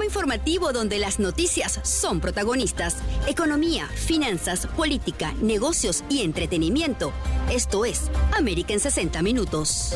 programa informativo donde las noticias son protagonistas. Economía, finanzas, política, negocios y entretenimiento. Esto es América en 60 Minutos.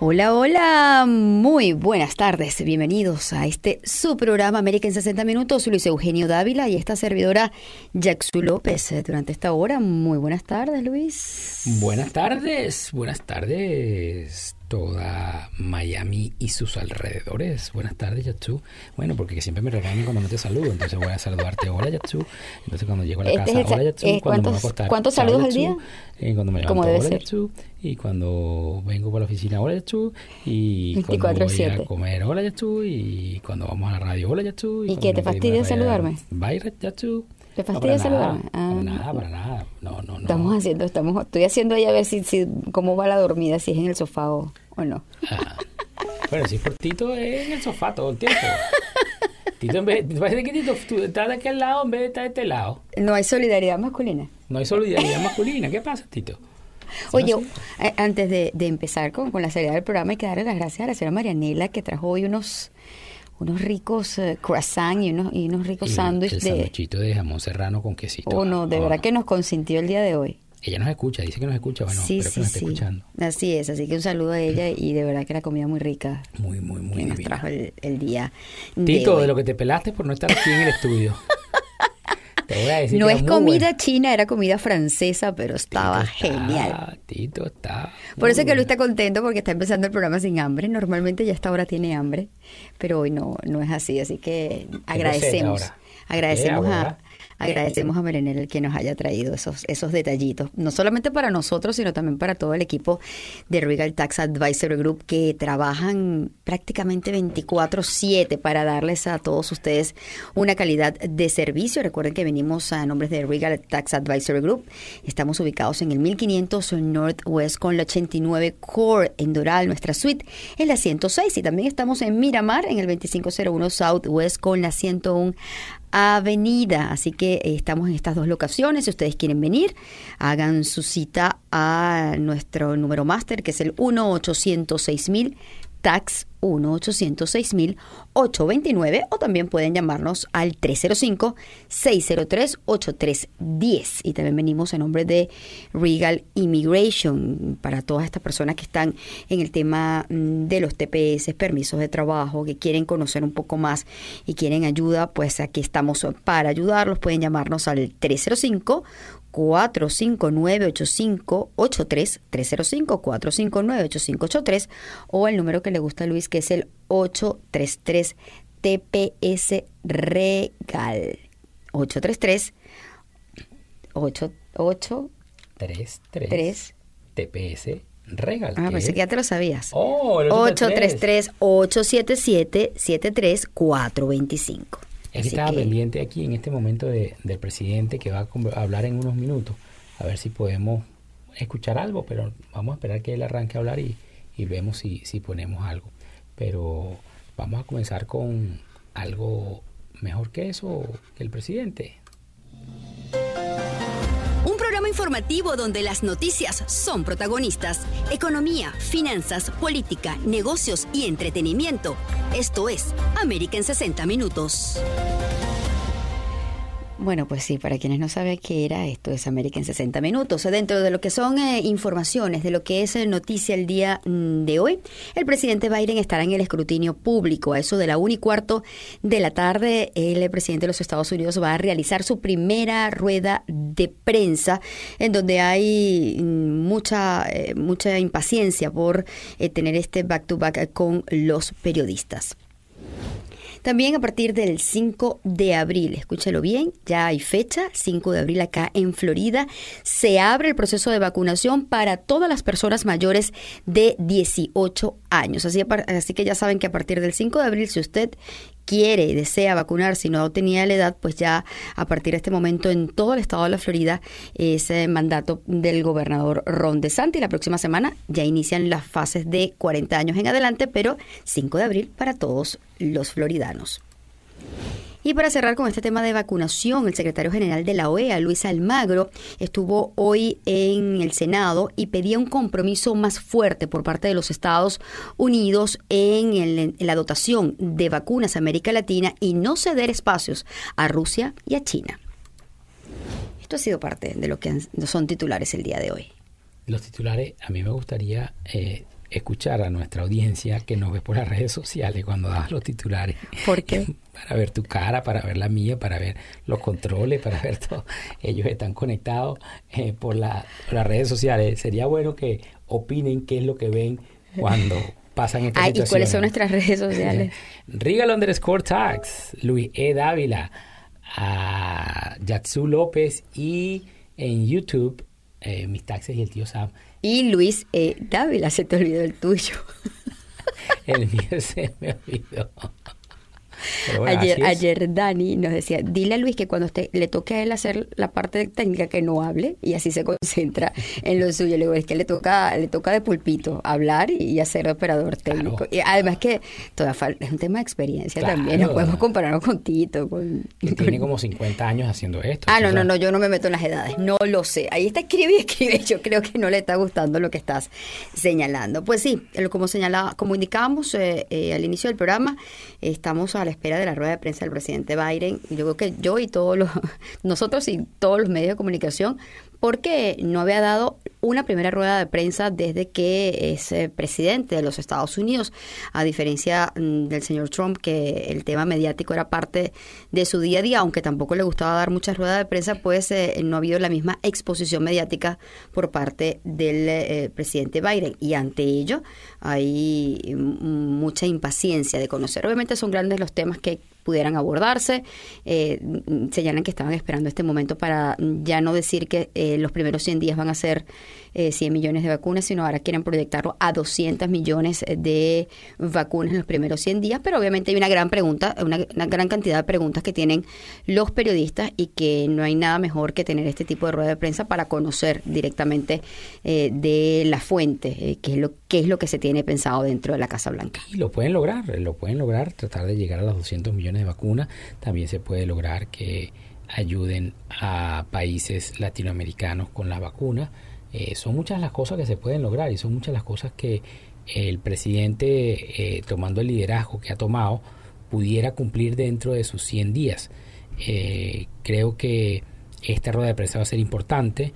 Hola, hola, muy buenas tardes. Bienvenidos a este su programa América en 60 Minutos. Luis Eugenio Dávila y esta servidora Jacksu López. Eh, durante esta hora, muy buenas tardes, Luis. Buenas tardes, buenas tardes toda Miami y sus alrededores. Buenas tardes, Yatsu. Bueno, porque siempre me regañan cuando no te saludo, entonces voy a saludarte. Hola, Yatsu. Entonces cuando llego a la Este casa, hola, Yatsu. eh, Cuando me voy a ¿cuántos- acostar, cuántos saludos al día? Y cuando me levanto, debe hola, ser. Yatsu. Y cuando vengo para la oficina, hola, Yatsu. Y cuando 24/7. voy a comer, hola, Yatsu. Y cuando vamos a la radio, hola, Yatsu. ¿Y qué, te fastidia saludarme? Bye, Yatsu. ¿Te No, fastidia para saludarme? Nada, Ah, para no. nada, para nada. No, no, no. Estamos haciendo, estamos, estoy haciendo ahí a ver si, si cómo va la dormida, si es en el sofá o, o no. Ah. Bueno, si es por Tito, es en el sofá todo el tiempo. Tito, en vez, parece que Tito tú estás de aquel lado en vez de estar de este lado. No hay solidaridad masculina. No hay solidaridad masculina. ¿Qué pasa, Tito? Oye, no eh, antes de, de empezar con, con la seriedad del programa, hay que darle las gracias a la señora Marianela que trajo hoy unos unos ricos eh, croissants y unos, y unos ricos El- sándwiches El de... sanduchito de jamón serrano con quesito. Oh, no, de Oh, verdad no. que nos consintió el día de hoy. Ella nos escucha, dice que nos escucha. Bueno, sí, espero que sí, nos esté sí. escuchando. Así es, así que un saludo a ella y de verdad que la comida muy rica Muy, muy, muy que nos divina. trajo el, el día de Tito, hoy. de lo que te pelaste por no estar aquí en el estudio. decir No es comida bueno. china, era comida francesa, pero estaba Tito está- genial. Tito está. Por eso es que Luis está contento porque está empezando el programa sin hambre. Normalmente ya a esta hora tiene hambre, pero hoy no, no es así. Así que agradecemos. Agradecemos a. agradecemos a Merenel el que nos haya traído esos, esos detallitos. No solamente para nosotros, sino también para todo el equipo de Regal Tax Advisory Group que trabajan prácticamente 24-7 para darles a todos ustedes una calidad de servicio. Recuerden que venimos a nombres de Regal Tax Advisory Group. Estamos ubicados en el 1500 Northwest con la 89 Core en Doral, nuestra suite en la 106 y también estamos en Miramar en el 2501 Southwest con la 101 Avenida. Así que eh, estamos en estas dos locaciones. Si ustedes quieren venir, hagan su cita a nuestro número máster que es el 1 806 mil tax 1-806-829 o también pueden llamarnos al 305-603-8310. Y también venimos en nombre de Regal Immigration para todas estas personas que están en el tema mm, de los TPS, permisos de trabajo, que quieren conocer un poco más y quieren ayuda, pues aquí estamos para ayudarlos. Pueden llamarnos al 305 459-8583, 305-459-8583 o el número que le gusta a Luis que es el 833 TPS Regal. 833 88 3, 3, 3 TPS Regal. Ah, ¿qué pensé que ya te lo sabías. Oh, el 833. 833-877-73-425. Es estaba pendiente aquí en este momento de- del presidente que va a hablar en unos minutos. A ver si podemos escuchar algo, pero vamos a esperar que él arranque a hablar y, y vemos si, si ponemos algo. Pero vamos a comenzar con algo mejor que eso, que el presidente. Informativo donde las noticias son protagonistas. Economía, finanzas, política, negocios y entretenimiento. Esto es América en 60 Minutos. Bueno, pues sí, para quienes no saben qué era, esto es América en 60 minutos. Dentro de lo que son eh, informaciones, de lo que es eh, noticia el día mm, de hoy, el presidente Biden estará en el escrutinio público. A eso de la una y cuarto de la tarde, el presidente de los Estados Unidos va a realizar su primera rueda de prensa, en donde hay mm, mucha, eh, mucha impaciencia por eh, tener este back-to-back con los periodistas. También a partir del 5 de abril, escúchalo bien, ya hay fecha, 5 de abril acá en Florida, se abre el proceso de vacunación para todas las personas mayores de 18 años. Así, así que ya saben que a partir del 5 de abril, si usted quiere y desea vacunar, si no tenía la edad, pues ya a partir de este momento en todo el estado de la Florida es eh, mandato del gobernador Ron DeSantis. La próxima semana ya inician las fases de 40 años en adelante, pero 5 de abril para todos los floridanos. Y para cerrar con este tema de vacunación, el secretario general de la OEA, Luis Almagro, estuvo hoy en el Senado y pedía un compromiso más fuerte por parte de los Estados Unidos en, la dotación de vacunas a América Latina y no ceder espacios a Rusia y a China. Esto ha sido parte de lo que son titulares el día de hoy. Los titulares, a mí me gustaría eh, escuchar a nuestra audiencia que nos ve por las redes sociales cuando das los titulares. ¿Por qué? Para ver tu cara, para ver la mía, para ver los controles, para ver todo. Ellos están conectados eh, por, las redes sociales. Sería bueno que opinen qué es lo que ven cuando pasan estas ¿Y cuáles son nuestras redes sociales? Regal underscore tags, Luis E. Dávila, a Yatsu López y en YouTube, eh, mis taxes y el tío Sam y Luis eh, Dávila, se te olvidó el tuyo. el mío se me olvidó ayer, ayer Dani nos decía, dile a Luis que cuando usted, le toque a él hacer la parte técnica que no hable y así se concentra en lo suyo. Le digo, es que le toca, le toca de pulpito hablar y hacer operador técnico. Y además que toda es un tema de experiencia también, no podemos compararnos con Tito. Con, tiene como 50 años haciendo esto. Ah, no, no, no, yo no me meto en las edades, no lo sé. Ahí está escribe y escribe, yo creo que no le está gustando lo que estás señalando. Pues sí, como señalaba, como indicábamos eh, eh, al inicio del programa, estamos a la espera de la rueda de prensa del presidente Biden. Yo creo que yo y todos los, nosotros y todos los medios de comunicación porque no había dado una primera rueda de prensa desde que es eh, presidente de los Estados Unidos, a diferencia mm, del señor Trump, que el tema mediático era parte de su día a día, aunque tampoco le gustaba dar muchas ruedas de prensa, pues eh, no ha habido la misma exposición mediática por parte del eh, presidente Biden. Y ante ello hay mm, mucha impaciencia de conocer. Obviamente son grandes los temas que pudieran abordarse. Eh, señalan que estaban esperando este momento para ya no decir que eh, los primeros 100 días van a ser 100 eh, millones de vacunas, sino ahora quieren proyectarlo a 200 millones de vacunas en los primeros 100 días. Pero obviamente hay una gran pregunta, una, gran cantidad de preguntas que tienen los periodistas y que no hay nada mejor que tener este tipo de rueda de prensa para conocer directamente eh, de la fuente eh, qué es lo qué es lo que se tiene pensado dentro de la Casa Blanca. Y lo pueden lograr, lo pueden lograr, tratar de llegar a los 200 millones de vacunas. También se puede lograr que ayuden a países latinoamericanos con la vacuna. Eh, son muchas las cosas que se pueden lograr y son muchas las cosas que el presidente, eh, tomando el liderazgo que ha tomado, pudiera cumplir dentro de sus 100 días. Eh, creo que esta rueda de prensa va a ser importante,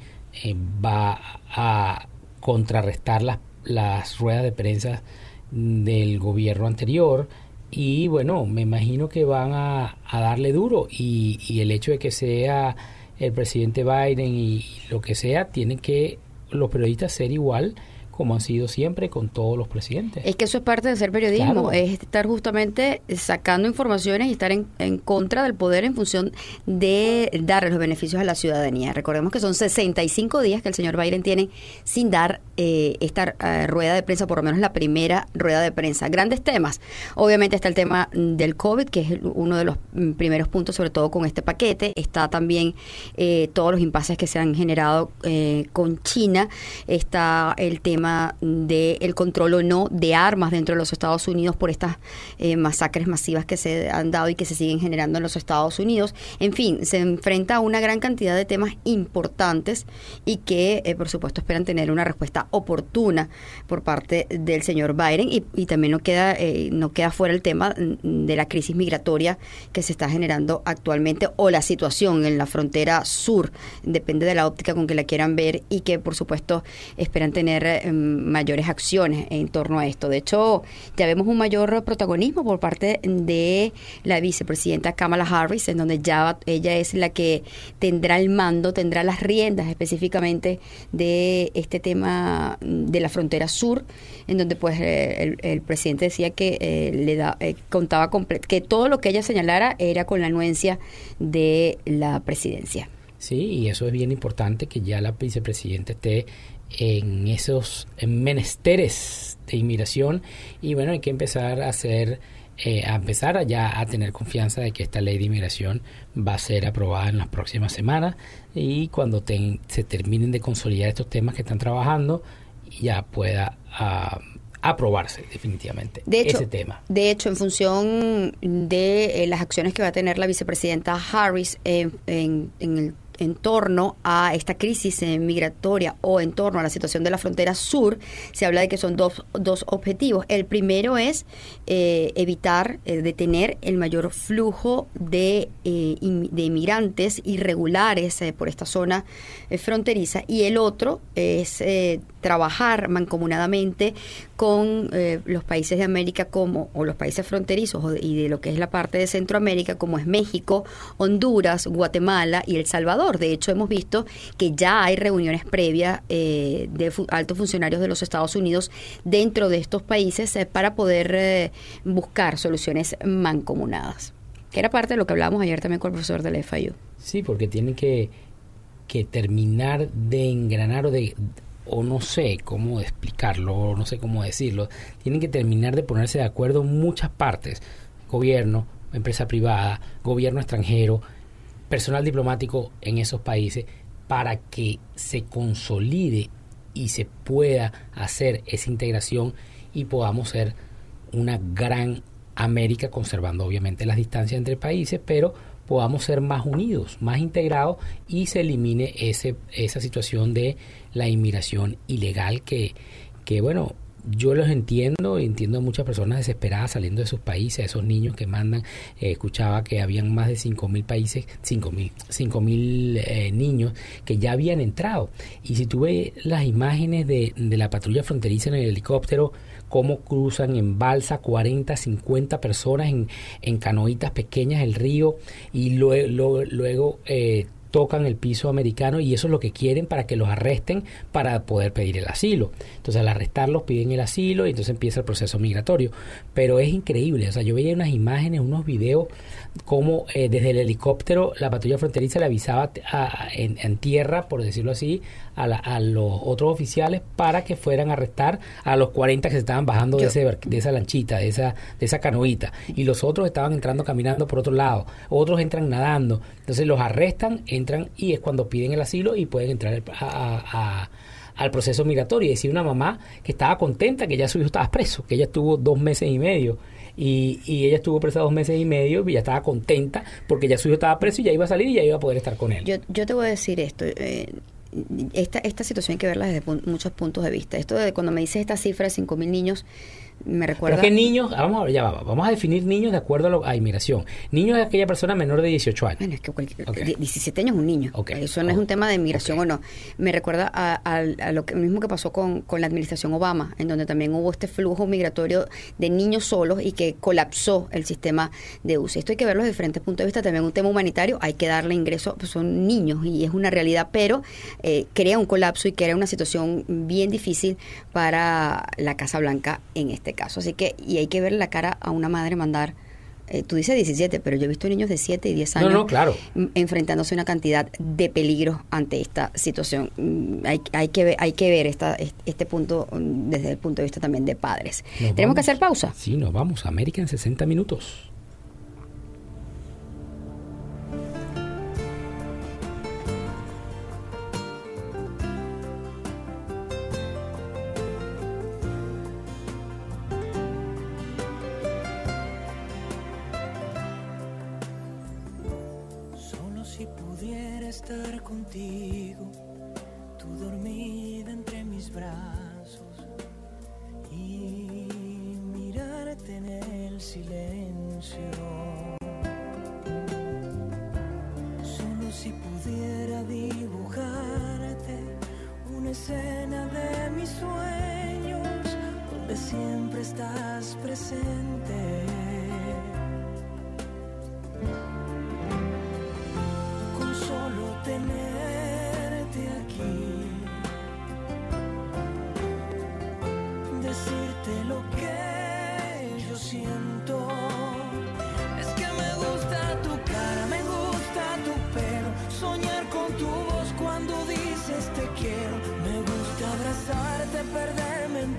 va a contrarrestar las, las ruedas de prensa del gobierno anterior y bueno, me imagino que van a, darle duro y, y, el hecho de que sea el presidente Biden y lo que sea, tienen que los periodistas ser igual como han sido siempre con todos los presidentes. Es que eso es parte de ser periodismo, es estar justamente sacando informaciones y estar en, en, contra del poder en función de darle los beneficios a la ciudadanía. Recordemos que son 65 días que el señor Biden tiene sin dar eh, esta eh, rueda de prensa, por lo menos la primera rueda de prensa. Grandes temas. Obviamente está el tema del COVID, que es uno de los mm, primeros puntos, sobre todo con este paquete. Está también eh, todos los impases que se han generado con China. Está el tema del el control o no de armas dentro de los Estados Unidos por estas eh, masacres masivas que se han dado y que se siguen generando en los Estados Unidos. En fin, se enfrenta a una gran cantidad de temas importantes y que, eh, por supuesto, esperan tener una respuesta oportuna por parte del señor Biden y, también no queda, eh, no queda fuera el tema de la crisis migratoria que se está generando actualmente o la situación en la frontera sur, depende de la óptica con que la quieran ver y que, por supuesto, esperan tener mayores acciones en torno a esto. De hecho, ya vemos un mayor protagonismo por parte de la vicepresidenta Kamala Harris, en donde ya ella es la que tendrá el mando, tendrá las riendas específicamente de este tema de la frontera sur, en donde pues eh, el, presidente decía que eh, le da, eh, contaba que todo lo que ella señalara era con la anuencia de la presidencia. Sí, y eso es bien importante que ya la vicepresidenta esté en esos menesteres de inmigración y bueno hay que empezar a hacer eh, a empezar ya a tener confianza de que esta ley de inmigración va a ser aprobada en las próximas semanas y cuando se terminen de consolidar estos temas que están trabajando ya pueda ah, aprobarse definitivamente de hecho, ese tema. De hecho, en función de eh, las acciones que va a tener la vicepresidenta Harris en, en, en el en torno a esta crisis eh, migratoria o en torno a la situación de la frontera sur, se habla de que son dos, dos objetivos. El primero es eh, evitar, eh, detener el mayor flujo de, de inmigrantes irregulares por esta zona fronteriza y el otro es trabajar mancomunadamente con los países de América como, o los países fronterizos y de lo que es la parte de Centroamérica como es México, Honduras, Guatemala y El Salvador de hecho, hemos visto que ya hay reuniones previas eh, de altos funcionarios de los Estados Unidos dentro de estos países eh, para poder eh, buscar soluciones mancomunadas. Que era parte de lo que hablábamos ayer también con el profesor del FIU. Sí, porque tienen que, que terminar de engranar o de o no sé cómo explicarlo, o no sé cómo decirlo, tienen que terminar de ponerse de acuerdo muchas partes, gobierno, empresa privada, gobierno extranjero, personal diplomático en esos países para que se consolide y se pueda hacer esa integración y podamos ser una gran América, conservando obviamente las distancias entre países, pero podamos ser más unidos, más integrados y se elimine ese, esa situación de la inmigración ilegal que, que bueno, yo los entiendo, entiendo a muchas personas desesperadas saliendo de sus países, esos niños que mandan, eh, escuchaba que habían más de 5.000 países, 5.000 cinco mil eh, niños que ya habían entrado. Y si tú ves las imágenes de, de la patrulla fronteriza en el helicóptero, cómo cruzan en balsa 40, 50 personas en, en canoitas pequeñas el río y luego, luego eh, tocan el piso americano y eso es lo que quieren para que los arresten para poder pedir el asilo. Entonces al arrestarlos piden el asilo y entonces empieza el proceso migratorio. Pero es increíble, o sea, yo veía unas imágenes, unos videos como eh, desde el helicóptero la patrulla fronteriza le avisaba en, tierra, por decirlo así, a, los otros oficiales para que fueran a arrestar a los 40 que se estaban bajando de, ese, de esa lanchita, de esa, de esa canoita. Y los otros estaban entrando caminando por otro lado. Otros entran nadando. Entonces los arrestan, entran y es cuando piden el asilo y pueden entrar a, al proceso migratorio. Y decir una mamá que estaba contenta que ya su hijo estaba preso, que ella estuvo dos meses y medio y, ella estuvo presa dos meses y medio y ya estaba contenta porque ya su hijo estaba preso y ya iba a salir y ya iba a poder estar con él. Yo, yo te voy a decir esto. Eh, esta, esta situación hay que verla desde muchos puntos de vista. Esto de cuando me dices esta cifra de 5.000 niños, me recuerda... Pero que niños, vamos a, ya vamos a definir niños de acuerdo a, inmigración. Niños es aquella persona menor de 18 años. Bueno, es que 17 años es un niño. Eso no es un tema de inmigración o no. Me recuerda a, lo que, mismo que pasó con, con, la administración Obama, en donde también hubo este flujo migratorio de niños solos y que colapsó el sistema de UCI. Esto hay que verlo desde diferentes puntos de vista. También un tema humanitario, hay que darle ingreso, pues son niños y es una realidad, pero eh, crea un colapso y crea una situación bien difícil para la Casa Blanca en este caso. Así que, y hay que ver la cara a una madre mandar, eh, tú dices 17, pero yo he visto niños de 7 y 10 años claro. enfrentándose a una cantidad de peligros ante esta situación. Mm, hay, hay, que, ver, hay que ver esta, este punto mm, desde el punto de vista también de padres. ¿Tenemos que hacer pausa? Sí, nos vamos. América en 60 minutos. estar contigo, tú dormida entre mis brazos.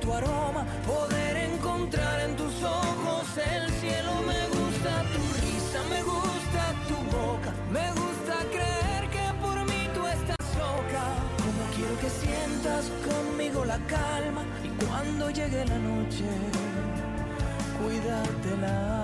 tu aroma, poder encontrar en tus ojos el cielo. Me gusta tu risa, me gusta tu boca, me gusta creer que por mí tú estás loca. Como quiero que sientas conmigo la calma y cuando llegue la noche, cuídatela.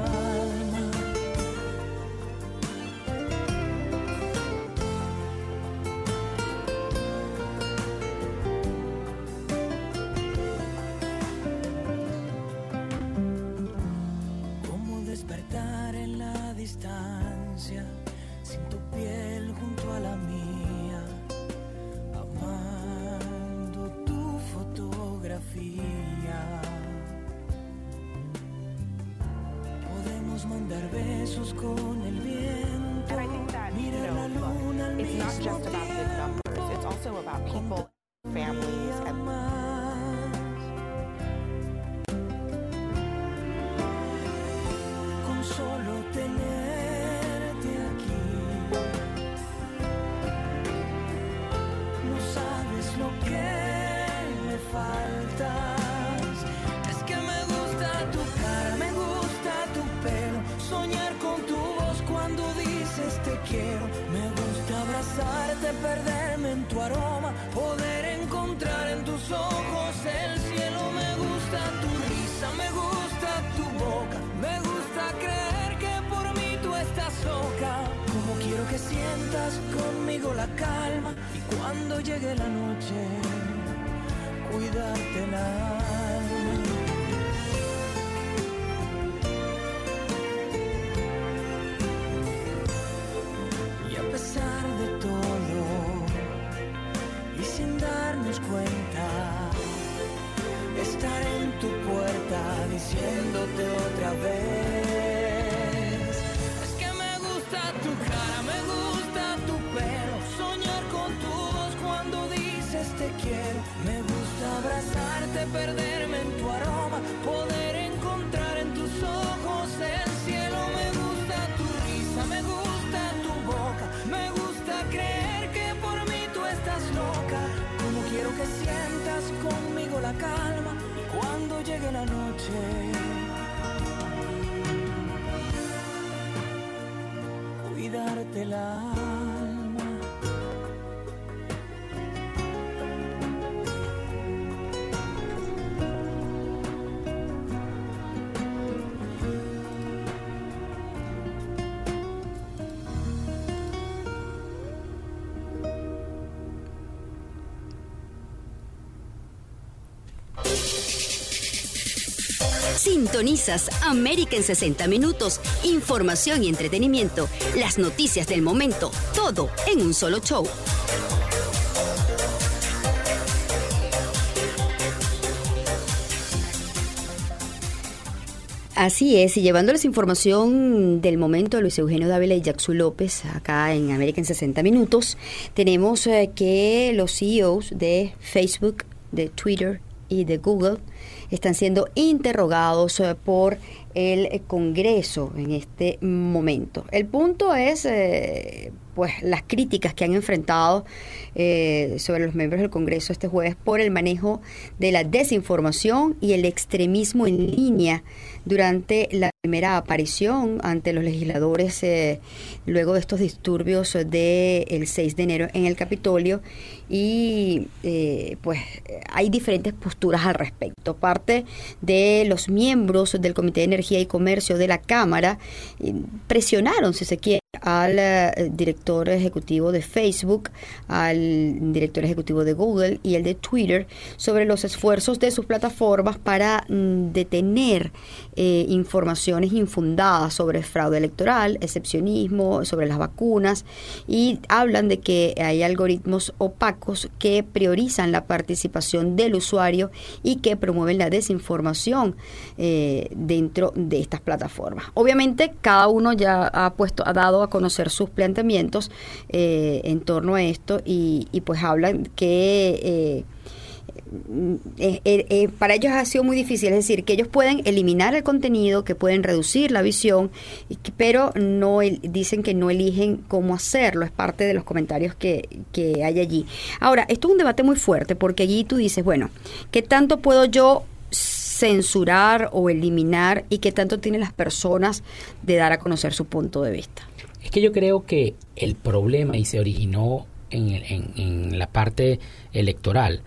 Mandar besos con el viento, And I think that, you know, look, it's not just about big tiempo. numbers. It's also about people, Sintonizas América en 60 minutos, información y entretenimiento, las noticias del momento, todo en un solo show. Así es, y llevándoles información del momento Luis Eugenio Dávila y Jackson López, acá en América en 60 Minutos, tenemos eh, que los CEOs de Facebook, de Twitter y de Google están siendo interrogados eh, por el eh, Congreso en este momento. El punto es, eh, pues, las críticas que han enfrentado eh, sobre los miembros del Congreso este jueves por el manejo de la desinformación y el extremismo en línea durante la primera aparición ante los legisladores eh, luego de estos disturbios del 6 de enero en el Capitolio y eh, pues hay diferentes posturas al respecto. Parte de los miembros del Comité de Energía y Comercio de la Cámara eh, presionaron, si se quiere, al eh, director ejecutivo de Facebook, al director ejecutivo de Google y el de Twitter sobre los esfuerzos de sus plataformas para mm, detener eh, informaciones infundadas sobre fraude electoral, excepcionismo, sobre las vacunas y hablan de que hay algoritmos opacos que priorizan la participación del usuario y que promueven la desinformación eh, dentro de estas plataformas. Obviamente cada uno ya ha puesto, ha dado a conocer sus planteamientos eh, en torno a esto y, y pues hablan que eh, eh, eh, para ellos ha sido muy difícil, es decir, que ellos pueden eliminar el contenido, que pueden reducir la visión, pero no dicen que no eligen cómo hacerlo, es parte de los comentarios que, que hay allí. Ahora, esto es un debate muy fuerte porque allí tú dices, bueno, ¿qué tanto puedo yo censurar o eliminar y qué tanto tienen las personas de dar a conocer su punto de vista? Es que yo creo que el problema, y se originó en, en- en la parte electoral,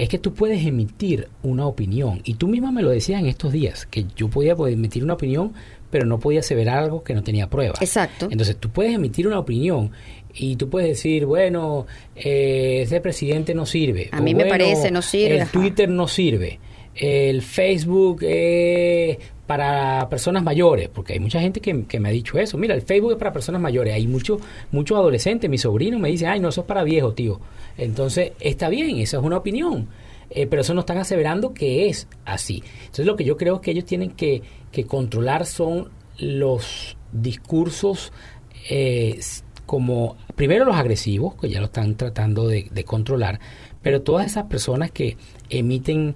es que tú puedes emitir una opinión. Y tú misma me lo decías en estos días, que yo podía poder emitir una opinión, pero no podía aseverar algo que no tenía pruebas. Exacto. Entonces tú puedes emitir una opinión y tú puedes decir, bueno, eh, ese presidente no sirve. A O, mí me bueno, parece, no sirve, El. Twitter no sirve. El Facebook es para personas mayores, porque hay mucha gente que, que me ha dicho eso. Mira, el Facebook es para personas mayores. Hay muchos muchos adolescentes, mi sobrino me dice, ay, no, eso es para viejos, tío. Entonces, está bien, esa es una opinión. Eh, pero eso no están aseverando que es así. Entonces, lo que yo creo que ellos tienen que, que controlar son los discursos eh, como, primero los agresivos, que ya lo están tratando de, de controlar, pero todas esas personas que emiten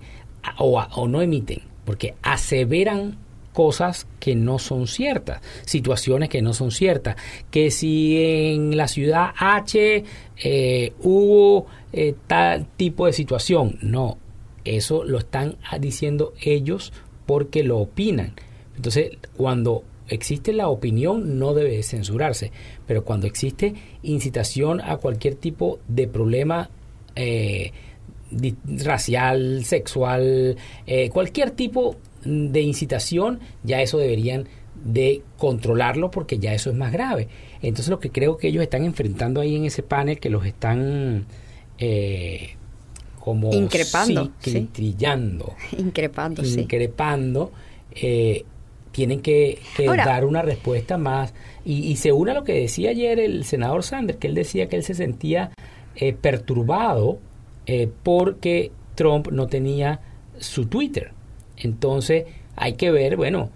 o, o no emiten, porque aseveran cosas que no son ciertas, situaciones que no son ciertas, que si en la ciudad H eh, hubo eh, tal tipo de situación, no, eso lo están diciendo ellos porque lo opinan. Entonces, cuando existe la opinión no debe censurarse, pero cuando existe incitación a cualquier tipo de problema eh, racial, sexual, cualquier tipo de incitación, ya eso deberían de controlarlo porque ya eso es más grave. Entonces lo que creo que ellos están enfrentando ahí en ese panel, que los están eh, como Increpando, sí, sí. trillando, Increpando, sí. increpando, eh, tienen que, que Ahora- dar una respuesta más. Y, y se une a lo que decía ayer el senador Sanders, que él decía que él se sentía eh, perturbado eh, porque Trump no tenía su Twitter. Entonces hay que ver, bueno,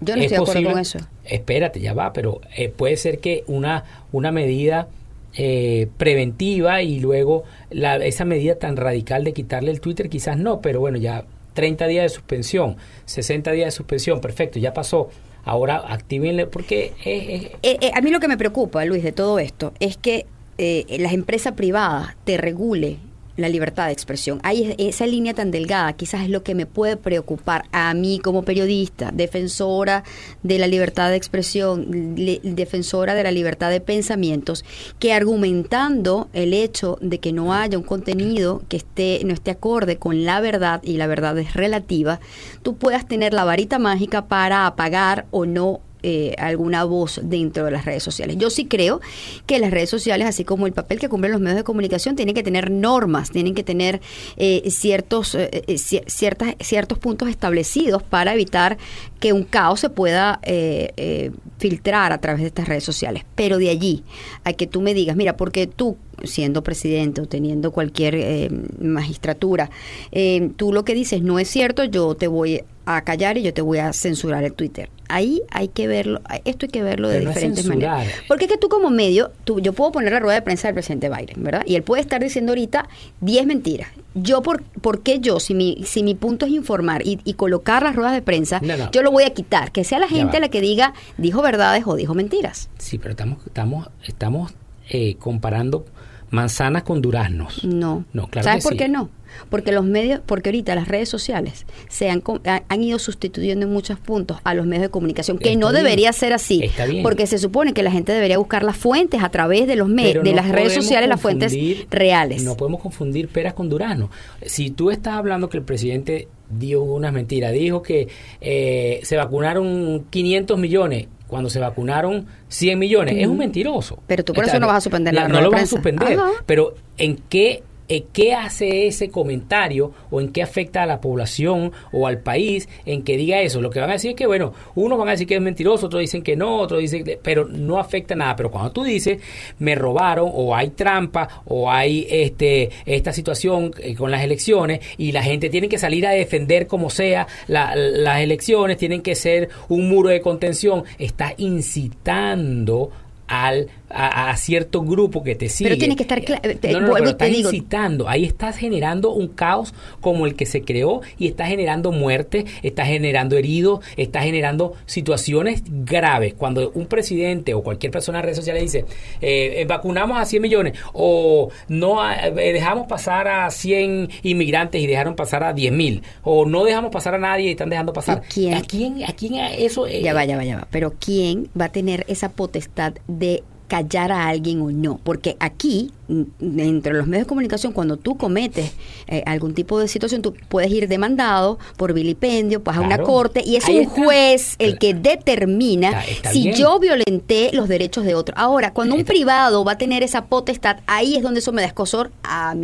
Yo no es estoy de acuerdo posible- con eso. Espérate, ya va, pero eh, puede ser que una, una medida eh, preventiva y luego la, esa medida tan radical de quitarle el Twitter, quizás no, pero bueno, ya 30 días de suspensión, 60 días de suspensión, perfecto, ya pasó. Ahora actívenle, porque eh, eh, a mí lo que me preocupa, Luis, de todo esto es que eh, las empresas privadas te regule la libertad de expresión. Hay esa línea tan delgada, quizás es lo que me puede preocupar a mí como periodista, defensora de la libertad de expresión, le- defensora de la libertad de pensamientos, que argumentando el hecho de que no haya un contenido que esté no esté acorde con la verdad y la verdad es relativa, tú puedas tener la varita mágica para apagar o no eh, alguna voz dentro de las redes sociales. Yo sí creo que las redes sociales, así como el papel que cumplen los medios de comunicación, tienen que tener normas, tienen que tener eh, ciertos, eh, eh, cier- ciertas, ciertos puntos establecidos para evitar que un caos se pueda eh, filtrar a través de estas redes sociales. Pero de allí a que tú me digas, mira, porque tú siendo presidente o teniendo cualquier eh, magistratura, eh, tú lo que dices no es cierto, yo te voy a callar y yo te voy a censurar el Twitter. Ahí hay que verlo, esto hay que verlo de Pero diferentes maneras. Porque es que tú como medio, tú, yo puedo poner la rueda de prensa del presidente Biden, ¿verdad? Y él puede estar diciendo ahorita 10 mentiras. Yo, por, ¿por qué yo, si mi, si mi punto es informar y, y colocar las ruedas de prensa, No, no. yo lo voy a quitar? Que sea la gente la que diga, dijo verdades o dijo mentiras. sí, pero estamos, estamos, estamos eh, comparando manzanas con duraznos. No. No, claro ¿Sabes que por sí. qué no? Porque los medios, porque ahorita las redes sociales se han, han ido sustituyendo en muchos puntos a los medios de comunicación, que Está no bien. debería ser así, Está bien. porque se supone que la gente debería buscar las fuentes a través de los me- Pero de no las redes sociales, las fuentes reales. No podemos confundir peras con duraznos. Si tú estás hablando que el presidente dio unas mentiras, dijo que eh, se vacunaron 500 millones cuando se vacunaron 100 millones, es un mentiroso. Pero tú por eso no vas a suspender la No rueda lo vas a suspender. Ajá. Pero ¿en qué, qué hace ese comentario o en qué afecta a la población o al país en que diga eso? Lo que van a decir es que, bueno, unos van a decir que es mentiroso, otros dicen que no, otros dicen que... Pero no afecta nada. Pero cuando tú dices, me robaron o hay trampa o hay este esta situación eh, con las elecciones y la gente tiene que salir a defender como sea la- las elecciones, tienen que ser un muro de contención, está incitando al, a, a cierto grupo que te sigue. Pero tiene que estar cla- Eh, te- no, no, pero te estás digo- incitando, ahí estás generando un caos como el que se creó y está generando muerte, está generando heridos, está generando situaciones graves. Cuando un presidente o cualquier persona en redes sociales dice, eh, eh, vacunamos a 100 millones o no eh, dejamos pasar a 100 inmigrantes y dejaron pasar a 10 mil o no dejamos pasar a nadie y están dejando pasar. ¿Y quién? ¿A quién, a quién eso? Ya va, ya va, ya va. Pero ¿quién va a tener esa potestad de callar a alguien o no, porque aquí, mm, entre los medios de comunicación, cuando tú cometes eh, algún tipo de situación, tú puedes ir demandado por vilipendio, vas a una corte y es Ahí un está. juez el que determina Está- está si bien. yo violenté los derechos de otro. Ahora, cuando un privado va a tener esa potestad, ahí es donde eso me da escosor a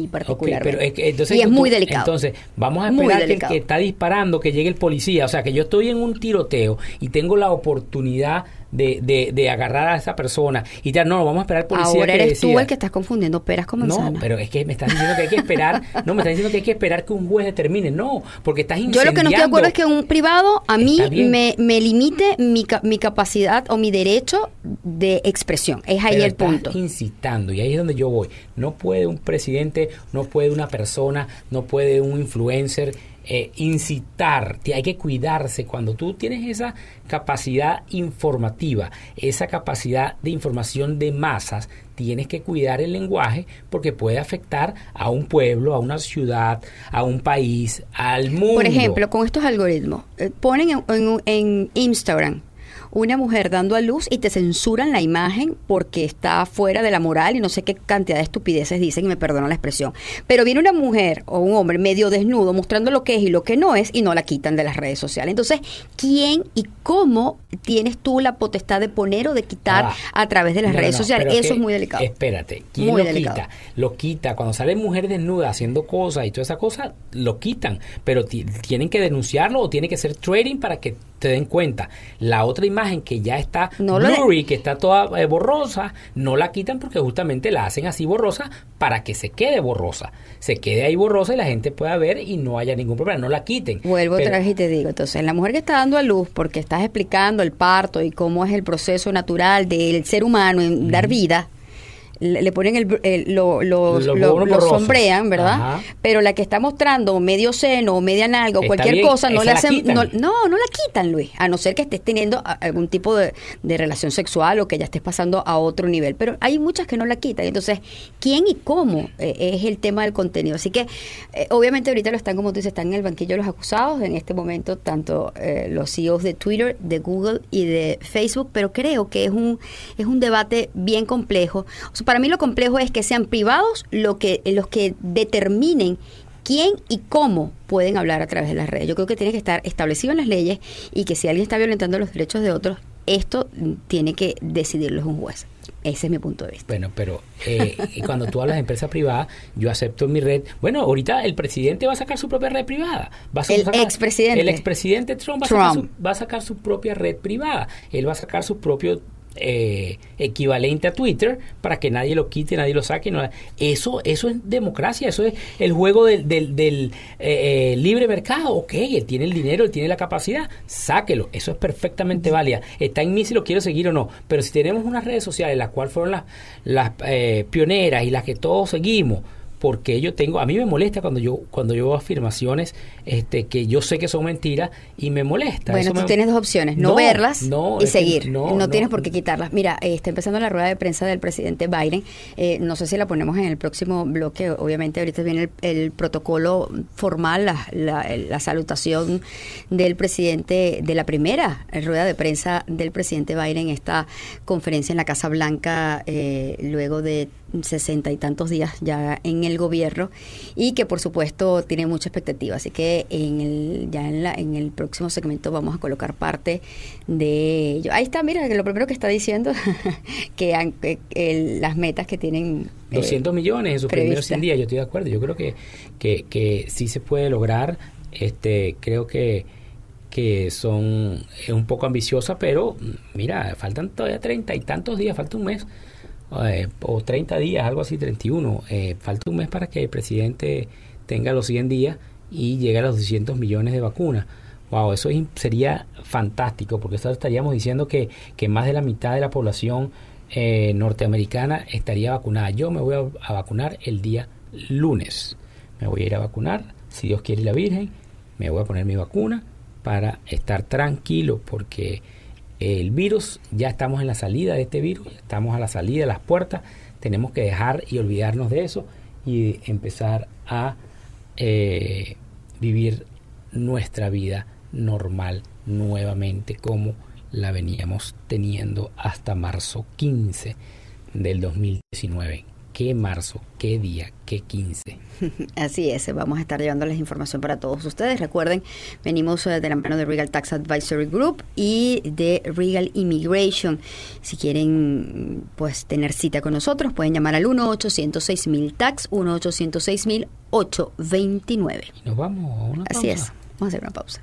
pero es que entonces y es tú- muy delicado. Entonces, vamos a esperar que el que está disparando, que llegue el policía. O sea, que yo estoy en un tiroteo y tengo la oportunidad de, de, de agarrar a esa persona y ya no, vamos a esperar al policía Ahora que eres tú el que estás confundiendo peras con No, manzanas. pero es que me estás diciendo que hay que esperar. No, me estás diciendo que hay que esperar que un juez determine. No, porque estás Yo incendiando. lo que no estoy de acuerdo es que un privado a mí me, me limite mi, mi capacidad o mi derecho de expresión. Es ahí Pero el estás punto. incitando y ahí es donde yo voy. No puede un presidente, no puede una persona, no puede un influencer eh, incitar. Hay que cuidarse cuando tú tienes esa capacidad informativa, esa capacidad de información de masas. Tienes que cuidar el lenguaje porque puede afectar a un pueblo, a una ciudad, a un país, al mundo. Por ejemplo, con estos algoritmos, eh, ponen en, en- en Instagram una mujer dando a luz y te censuran la imagen porque está fuera de la moral y no sé qué cantidad de estupideces dicen y me perdonan la expresión. Pero viene una mujer o un hombre medio desnudo mostrando lo que es y lo que no es y no la quitan de las redes sociales. Entonces, ¿quién y cómo tienes tú la potestad de poner o de quitar Ah, a través de las no, redes no, sociales? Eso es muy delicado. Espérate, ¿quién Muy lo delicado. quita? Lo quita. Cuando sale mujer desnuda haciendo cosas y toda esa cosa, lo quitan. Pero ti- tienen que denunciarlo o tiene que ser trading para que te den cuenta. La otra imagen que ya está No blurry, que está toda eh, borrosa, no la quitan porque justamente la hacen así borrosa para que se quede borrosa. Se quede ahí borrosa y la gente pueda ver y no haya ningún problema. No la quiten. Vuelvo Pero- otra vez y te digo, entonces la mujer que está dando a luz porque estás explicando el parto y cómo es el proceso natural del ser humano en dar vida, le, ponen el, el- lo, lo, Los lo- lo sombrean, ¿verdad? Ajá. Pero la que está mostrando medio seno o media nalga o cualquier bien, cosa, no le hacen, no, no, no la quitan, Luis, a no ser que estés teniendo algún tipo de, de relación sexual o que ya estés pasando a otro nivel. Pero hay muchas que no la quitan. Entonces, ¿quién y cómo eh, es el tema del contenido? Así que, eh, obviamente, ahorita lo están, como tú dices, están en el banquillo los acusados. En este momento, tanto eh, los CEOs de Twitter, de Google y de Facebook. Pero creo que es un, es un debate bien complejo. O sea, para mí, lo complejo es que sean privados lo que, los que determinen quién y cómo pueden hablar a través de las redes. Yo creo que tiene que estar establecido en las leyes y que si alguien está violentando los derechos de otros, esto tiene que decidirlo un juez. Ese es mi punto de vista. Bueno, pero eh, cuando tú hablas de empresa privada, yo acepto mi red. Bueno, ahorita el presidente va a sacar su propia red privada. Va a El sacar- expresidente. El expresidente Trump, va, A sacar Trump. su, va a sacar su propia red privada. Él va a sacar su propio eh, equivalente a Twitter para que nadie lo quite, nadie lo saque. no- eso, eso es democracia, eso es el juego del, del, del, eh, eh, libre mercado. Ok, él tiene el dinero, él tiene la capacidad, sáquelo. Eso es perfectamente válida. Está en mí si lo quiero seguir o no. Pero si tenemos unas redes sociales, las cuales fueron las, las eh, pioneras y las que todos seguimos, porque yo tengo, a mí me molesta cuando yo cuando yo veo afirmaciones este que yo sé que son mentiras y me molesta. Bueno, Eso tú me- tienes dos opciones, no, No, verlas no, y que seguir. no, No, no. tienes por qué quitarlas. Mira, eh, está empezando la rueda de prensa del presidente Biden. Eh, no sé si la ponemos en el próximo bloque. Obviamente ahorita viene el, el protocolo formal, la, la- la salutación del presidente de la primera rueda de prensa del presidente Biden, esta conferencia en la Casa Blanca eh, luego de sesenta y tantos días ya en el gobierno y que por supuesto tiene mucha expectativa así que en el ya en la en el próximo segmento vamos a colocar parte de ello ahí está mira que lo primero que está diciendo que, han- que el- las metas que tienen eh, 200 millones en sus primeros prevista. 100 días, yo estoy de acuerdo. Yo creo que, que, que sí se puede lograr. Este, creo que, que son es un poco ambiciosa, pero mm, mira, faltan todavía treinta y tantos días, falta un mes. Eh, o 30 días, algo así, 31. Eh, falta un mes para que el presidente tenga los 100 días y llegue a los 200 millones de vacunas. Wow, eso es- sería fantástico, porque estaríamos diciendo que, que más de la mitad de la población eh, norteamericana estaría vacunada. Yo me voy a, vacunar el día lunes. Me voy a ir a vacunar, si Dios quiere la Virgen, me voy a poner mi vacuna para estar tranquilo, porque el virus, ya estamos en la salida de este virus, estamos a la salida de las puertas, tenemos que dejar y olvidarnos de eso y empezar a eh, vivir nuestra vida normal nuevamente como la veníamos teniendo hasta marzo 15 del 2019. ¿Qué marzo? ¿Qué día? ¿Qué 15? Así es, vamos a estar llevándoles información para todos ustedes. Recuerden, venimos eh, de la mano de Regal Tax Advisory Group y de Regal Immigration. Si quieren pues tener cita con nosotros, pueden llamar al 1-800-6000 TAX, 1-800-6000-829. Y nos vamos a una pausa. Así es, vamos a hacer una pausa.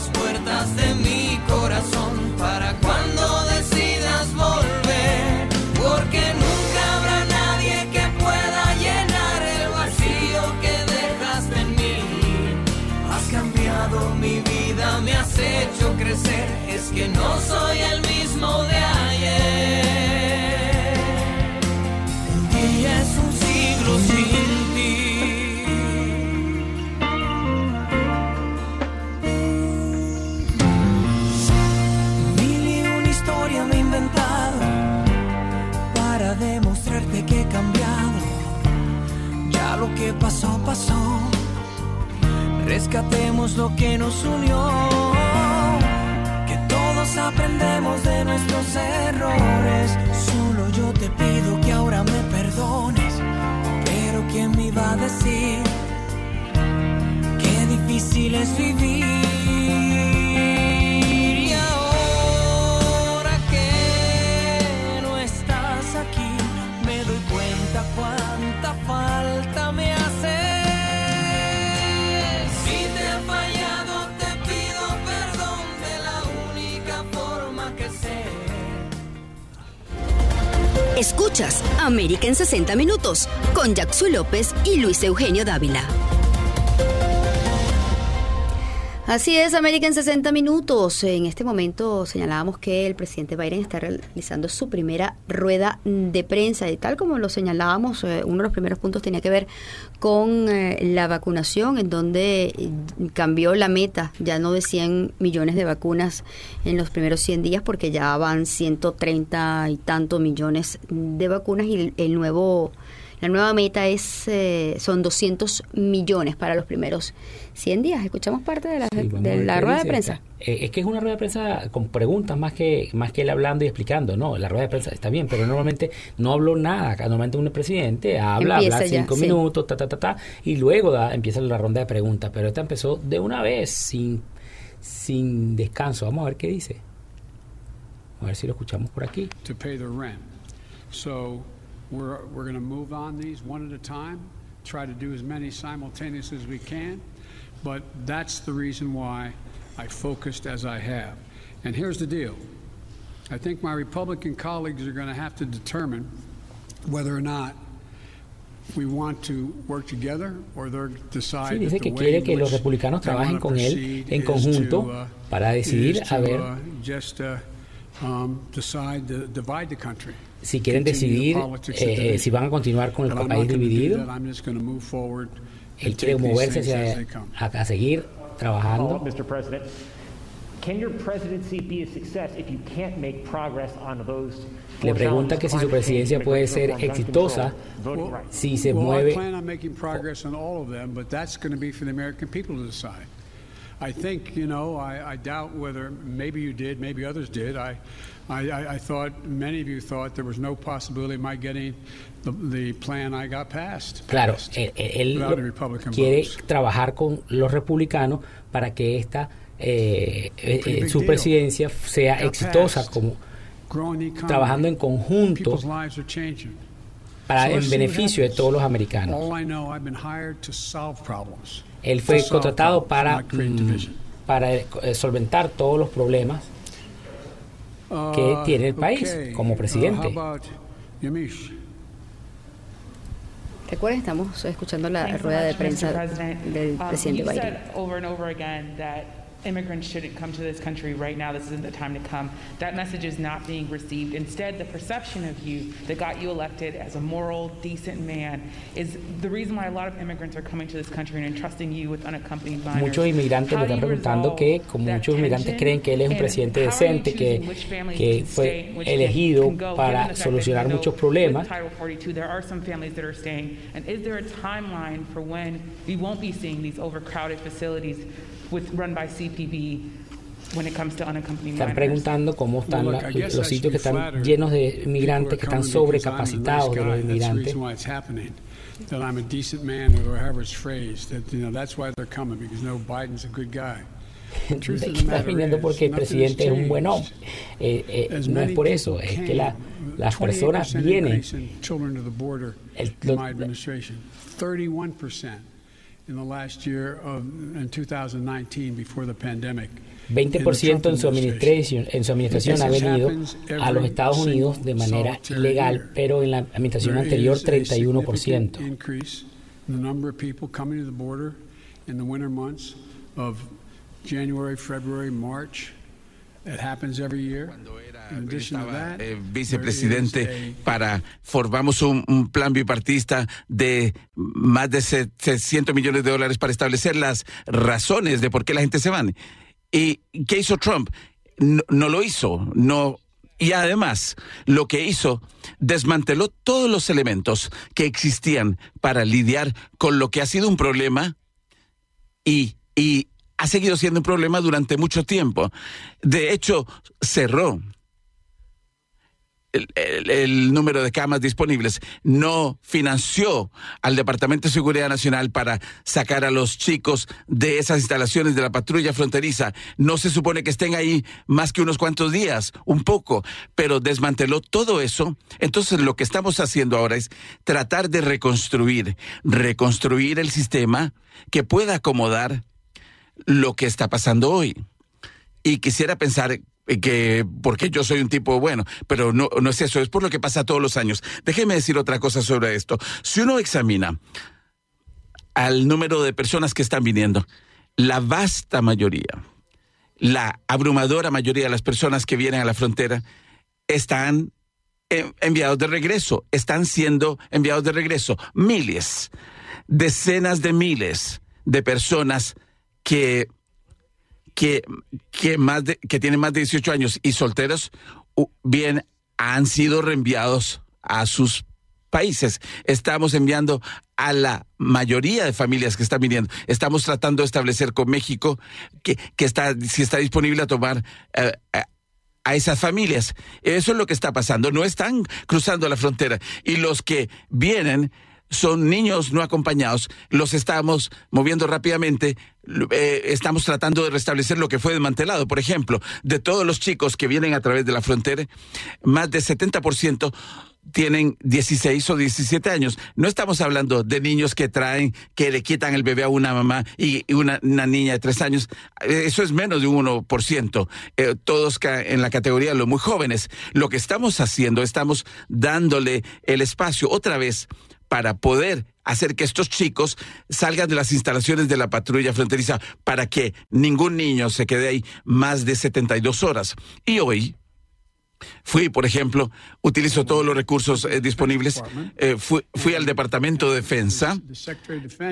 Las puertas de mi corazón para cuando decidas volver, porque nunca habrá nadie que pueda llenar el vacío que dejaste en mí. Has cambiado mi vida, me has hecho crecer, es que no soy el mismo Rescatemos lo que nos unió. Que todos aprendemos de nuestros errores. Solo yo te pido que ahora me perdones. Pero ¿quién me iba a decir? Qué difícil es vivir. Escuchas América en 60 Minutos con Jackson López y Luis Eugenio Dávila. Así es, América en 60 minutos. En este momento señalábamos que el presidente Biden está realizando su primera rueda de prensa y tal como lo señalábamos, eh, uno de los primeros puntos tenía que ver con eh, la vacunación, en donde eh, cambió la meta, ya no de 100 millones de vacunas en los primeros 100 días, porque ya van 130 y tantos millones de vacunas y el nuevo... La nueva meta es eh, son 200 millones para los primeros 100 días. Escuchamos parte de la, Sí, de rueda de prensa. Eh, es que es una rueda de prensa con preguntas más que más que él hablando y explicando. No, la rueda de prensa está bien, pero normalmente no habló nada. Normalmente un presidente habla, Empieza habla ya, cinco sí. minutos, ta, ta, ta, ta, y luego da, empieza la ronda de preguntas. Pero esta empezó de una vez, sin, sin descanso. Vamos a ver qué dice. A ver si lo escuchamos por aquí. to pay their rent. So we're, we're going to move on these one at a time, try to do as many simultaneous as we can, but that's the reason why I focused as I have. And here's the deal I think my Republican colleagues are going to have to determine whether or not we want to work together or they're decide Sí, dice que quiere que los republicanos trabajen con él en conjunto to, uh, para decidir is a ver uh, just uh, um, decide to divide the country. Si quieren decidir eh, si van a continuar con el país dividido. Él quiere moverse hacia, a, a seguir trabajando. Mr. President. Can your presidency be a success if you can't make progress on those Le pregunta que si su presidencia puede ser exitosa si se mueve. plan on making progress on all of them, but that's going to be for the American people to decide. I think, you know, I, I doubt whether maybe you did, maybe others did. I, I, I, I thought many of you thought there was no possibility of my getting the, the plan I got passed. Claro, passed él, él quiere votes. trabajar con los republicanos para que esta eh, eh, eh, su presidencia sea Got exitosa passed. como trabajando en conjunto para what beneficio de todos los americanos. Él fue contratado para mm, para solventar todos los problemas que Uh, tiene el país como Uh, presidente. Recuerden, estamos escuchando la rueda de prensa del Um, presidente Biden. Said over and over again that immigrants shouldn't come to this country right now. This isn't the time to come. That message is not being received. Instead, the perception of you that got you elected as a moral, decent man is the reason why a lot of immigrants are coming to this country and entrusting you with unaccompanied minors. Muchos inmigrantes me están preguntando que, como muchos inmigrantes creen que él es un presidente how are you decente, que, choosing which families que fue stay and which elegido para given the fact that solucionar muchos problemas. There are some families that are staying. And is there a timeline for when we won't be seeing these overcrowded facilities with, run by CPB when it comes to unaccompanied Están preguntando cómo están Well, look, la- los sitios que están llenos de are que están coming because I'm a nice sobrecapacitados de los inmigrantes. reason why it's happening. That I'm a decent man, or however it's phrased. That you know, that's why they're coming because no, Biden's a good guy. The truth of the Están matter viniendo is, porque el presidente es un buen hombre. Eh, eh, no es por eso, es que la- las personas 28% vienen. increase in children to the border El- in lo- my administration. 31% 20% Trump en su administración, en su administración ha venido a los Estados Unidos de manera ilegal, pero en la administración anterior is a significant 31%. Increase in estaba that, eh, vicepresidente para formamos un, un plan bipartista de más de 600 millones de dólares para establecer las razones de por qué la gente se va. ¿Y qué hizo Trump? No, no lo hizo, no y además, lo que hizo, desmanteló todos los elementos que existían para lidiar con lo que ha sido un problema y, y ha seguido siendo un problema durante mucho tiempo. De hecho, cerró el, número de camas disponibles, no financió al Departamento de Seguridad Nacional para sacar a los chicos de esas instalaciones de la patrulla fronteriza. No se supone que estén ahí más que unos cuantos días, un poco, pero desmanteló todo eso. Entonces lo que estamos haciendo ahora es tratar de reconstruir, reconstruir el sistema que pueda acomodar lo que está pasando hoy. Y quisiera pensar que, porque yo soy un tipo bueno, pero no, no es eso, es por lo que pasa todos los años. Déjeme decir otra cosa sobre esto. Si uno examina al número de personas que están viniendo, la vasta mayoría, la abrumadora mayoría de las personas que vienen a la frontera están eh, enviados de regreso, están siendo enviados de regreso. Miles, decenas de miles de personas que que, que, más de, que tienen más de 18 años y solteros, bien, han sido reenviados a sus países. Estamos enviando a la mayoría de familias que están viniendo. Estamos tratando de establecer con México que, que está, si está disponible a tomar eh, a esas familias. Eso es lo que está pasando. No están cruzando la frontera. Y los que vienen son niños no acompañados. Los estamos moviendo rápidamente. Eh, estamos tratando de restablecer lo que fue desmantelado. Por ejemplo, de todos los chicos que vienen a través de la frontera, más del 70% tienen 16 o 17 años. No estamos hablando de niños que traen, que le quitan el bebé a una mamá y, una, niña de 3 años. Eh, Eso es menos de un 1%. Eh, todos en la categoría de los muy jóvenes. Lo que estamos haciendo, estamos dándole el espacio otra vez para poder hacer que estos chicos salgan de las instalaciones de la patrulla fronteriza para que ningún niño se quede ahí más de 72 horas. Y hoy, Fui, por ejemplo, utilizo todos los recursos eh, disponibles. Eh, fui, fui al Departamento de Defensa.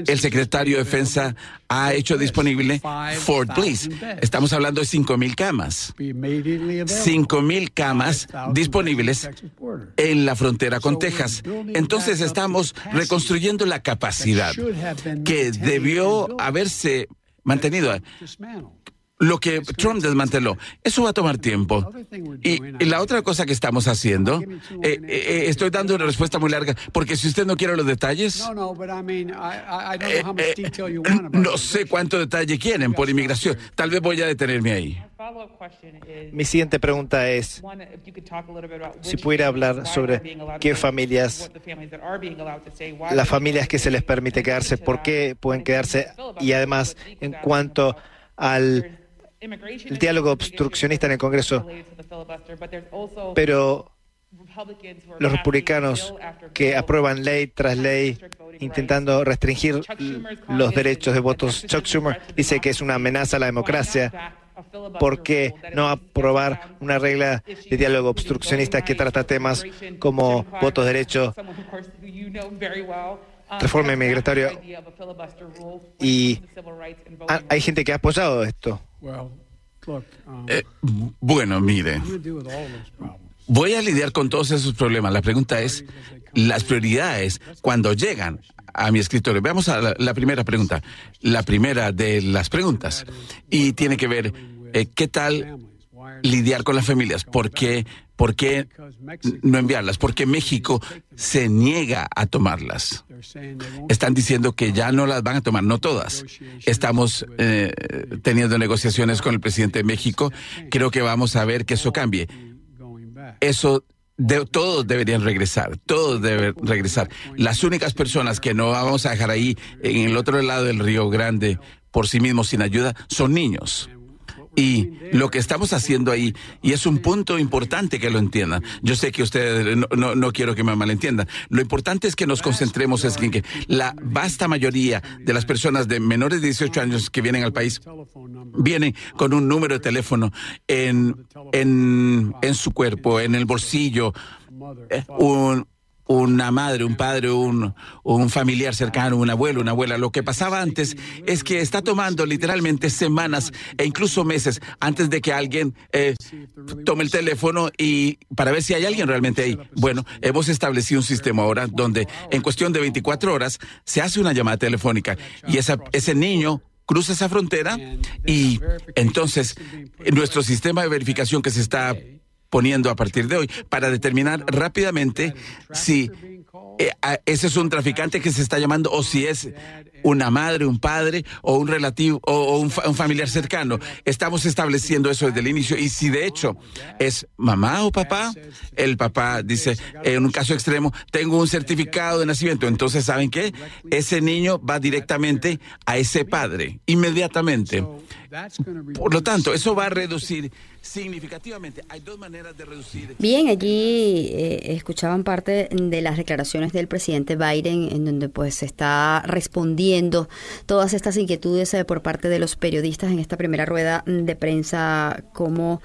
El secretario de Defensa ha hecho disponible Fort Bliss. Estamos hablando de 5 mil camas. 5 mil camas disponibles en la frontera con Texas. Entonces estamos reconstruyendo la capacidad que debió haberse mantenido. Lo que Trump desmanteló. Eso va a tomar tiempo. Y, y la otra cosa que estamos haciendo, eh, eh, estoy dando una respuesta muy larga, porque si usted no quiere los detalles, No, no, but I mean, I, I I don't eh, know how much eh, detail you want about no sé cuánto detalle quieren por inmigración. Tal vez voy a detenerme ahí. Mi siguiente pregunta es si pudiera hablar sobre qué familias, las familias que se les permite quedarse, por qué pueden quedarse y además en cuanto al Immigration el diálogo obstruccionista en el Congreso, pero los republicanos que aprueban ley tras ley intentando restringir los derechos de votos. Chuck Schumer dice que es una amenaza a la democracia. ¿Por qué no aprobar una regla de diálogo obstruccionista que trata temas como votos derechos, reforma migratoria? Y ha- hay gente que ha apoyado esto. Um, Eh, bueno, mire, voy a lidiar con todos esos problemas. La pregunta es, las prioridades cuando llegan a mi escritorio. Veamos a la, la primera pregunta. La primera de las preguntas. Y tiene que ver, eh, ¿qué tal lidiar con las familias? ¿Por qué, por qué no enviarlas? Porque México se niega a tomarlas. Están diciendo que ya no las van a tomar, no todas. Estamos eh, teniendo negociaciones con el presidente de México. Creo que vamos a ver que eso cambie. Eso, de- todos deberían regresar, todos deben regresar. Las únicas personas que no vamos a dejar ahí en el otro lado del Río Grande por sí mismos sin ayuda son niños. Y lo que estamos haciendo ahí, y es un punto importante que lo entiendan. Yo sé que ustedes no, no, no quiero que me malentiendan. Lo importante es que nos concentremos es que la vasta mayoría de las personas de menores de 18 años que vienen al país vienen con un número de teléfono en, en, en su cuerpo, en el bolsillo, eh, un, una madre, un padre, un, un familiar cercano, un abuelo, una abuela. Lo que pasaba antes es que está tomando literalmente semanas e incluso meses antes de que alguien eh, tome el teléfono y para ver si hay alguien realmente ahí. Bueno, hemos establecido un sistema ahora donde en cuestión de 24 horas se hace una llamada telefónica y esa, ese niño cruza esa frontera y entonces nuestro sistema de verificación que se está poniendo a partir de hoy para determinar rápidamente si eh, ese es un traficante que se está llamando o si es una madre, un padre o un relativo o, o un, un familiar cercano. Estamos estableciendo eso desde el inicio y si de hecho es mamá o papá, el papá dice, en un caso extremo, tengo un certificado de nacimiento, entonces ¿saben qué? Ese niño va directamente a ese padre, inmediatamente. Por lo tanto, eso va a reducir significativamente. Hay dos maneras de reducir. Bien, allí eh, escuchaban parte de las declaraciones del presidente Biden en donde pues está respondiendo todas estas inquietudes eh, por parte de los periodistas en esta primera rueda de prensa como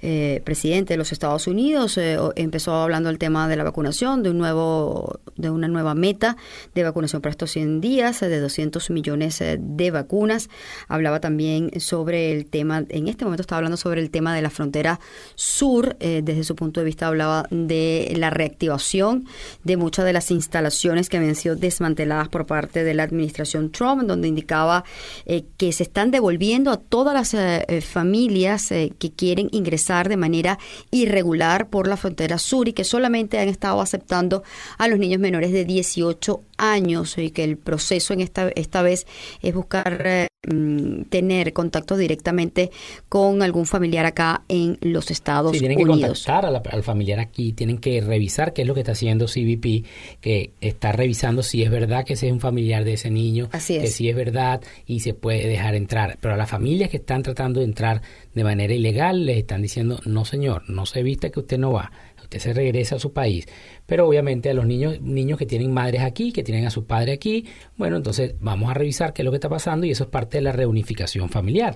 eh, presidente de los Estados Unidos. Eh, empezó hablando del tema de la vacunación, de un nuevo de una nueva meta de vacunación para estos 100 días, de 200 millones de vacunas. Hablaba también sobre el tema, en este momento estaba hablando sobre el tema de la frontera sur, desde su punto de vista hablaba de la reactivación de muchas de las instalaciones que habían sido desmanteladas por parte de la administración Trump, donde indicaba eh, que se están devolviendo a todas las eh, eh, familias eh, que quieren ingresar de manera irregular por la frontera sur y que solamente han estado aceptando a los niños menores de 18 años y que el proceso en esta, esta vez es buscar eh, mm, tener contacto directamente con algún familiar acá en los Estados Sí, tienen que Unidos. contactar a la- al familiar aquí, tienen que revisar qué es lo que está haciendo CBP, que está revisando si es verdad que ese es un familiar de ese niño, Así que es. si es verdad y se puede dejar entrar. Pero a las familias que están tratando de entrar de manera ilegal les están diciendo, no señor, no se vista que usted no va, usted se regresa a su país. Pero obviamente a los niños, niños que tienen madres aquí, que tienen a su padre aquí, bueno, entonces vamos a revisar qué es lo que está pasando y eso es parte de la reunificación familiar.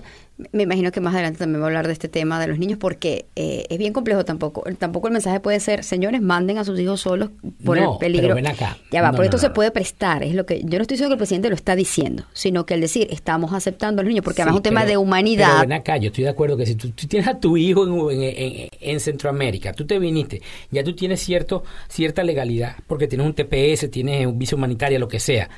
Me imagino que más adelante también va a hablar de este tema de los niños porque eh, es bien complejo tampoco. Tampoco el mensaje puede ser, señores, manden a sus hijos solos por No, el peligro. pero ven acá. Ya va, No, porque no, esto no, se no. puede prestar. Es lo que yo no estoy diciendo que el presidente lo está diciendo, sino que el decir, estamos aceptando a los niños porque además Sí, es un tema pero- de Pero humanidad. ven acá, yo estoy de acuerdo que si tú, tú tienes a tu hijo en, en- en- en Centroamérica, tú te viniste, ya tú tienes cierto cierta legalidad, porque tienes un TPS, tienes un visa humanitaria, lo que sea.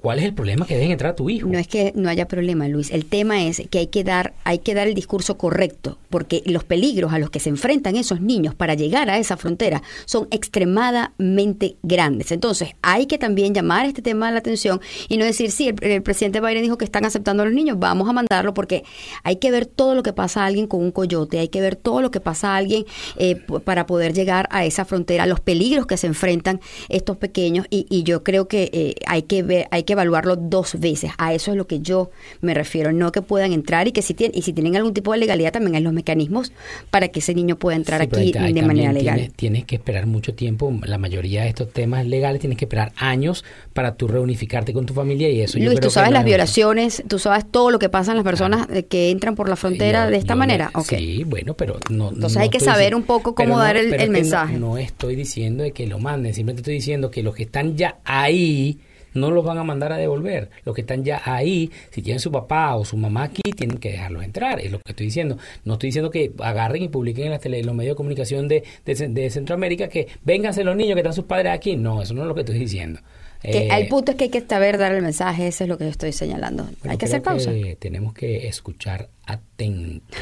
¿Cuál es el problema que dejen entrar a tu hijo? No es que no haya problema, Luis. El tema es que hay que dar, hay que dar el discurso correcto, porque los peligros a los que se enfrentan esos niños para llegar a esa frontera son extremadamente grandes. Entonces, hay que también llamar este tema a la atención y no decir, sí, el, presidente Biden dijo que están aceptando a los niños, vamos a mandarlo, porque hay que ver todo lo que pasa a alguien con un coyote, hay que ver todo lo que pasa a alguien eh, para poder llegar a esa frontera, los peligros que se enfrentan estos pequeños, y, y yo creo que eh, hay que ver, hay que evaluarlo dos veces. A eso es lo que yo me refiero, no que puedan entrar y que si tienen, y si tienen algún tipo de legalidad también hay los mecanismos para que ese niño pueda entrar Sí, aquí de manera legal. Tienes, tienes que esperar mucho tiempo. La mayoría de estos temas legales tienes que esperar años para tú reunificarte con tu familia y eso yo Luis, creo tú sabes que las es- violaciones, tú sabes todo lo que pasa en las personas eh, que entran por la frontera Yo- de esta yo manera. Sí, bueno, pero no. Entonces no hay que saber un poco cómo dar el- el mensaje. No, estoy diciendo de que lo manden, simplemente estoy diciendo que los que están ya ahí no los van a mandar a devolver. Los que están ya ahí, si tienen su papá o su mamá aquí, tienen que dejarlos entrar. Es lo que estoy diciendo. No estoy diciendo que agarren y publiquen en las tele- los medios de comunicación de, de, Ce- de Centroamérica que vénganse los niños que están sus padres aquí. No, eso no es lo que estoy diciendo. Que Eh, el punto es que hay que saber dar el mensaje, eso es lo que yo estoy señalando. hay que hacer pausa. que tenemos que escuchar atentos.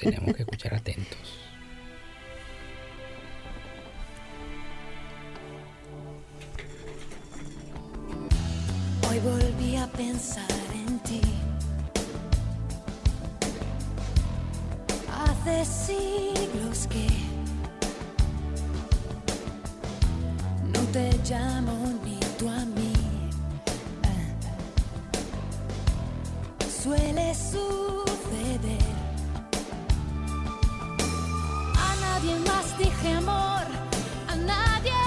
tenemos que escuchar atentos. Hoy volví a pensar en ti. Hace siglos que no te llamo ni tú a mí. Suele suceder. A nadie más dije amor, a nadie,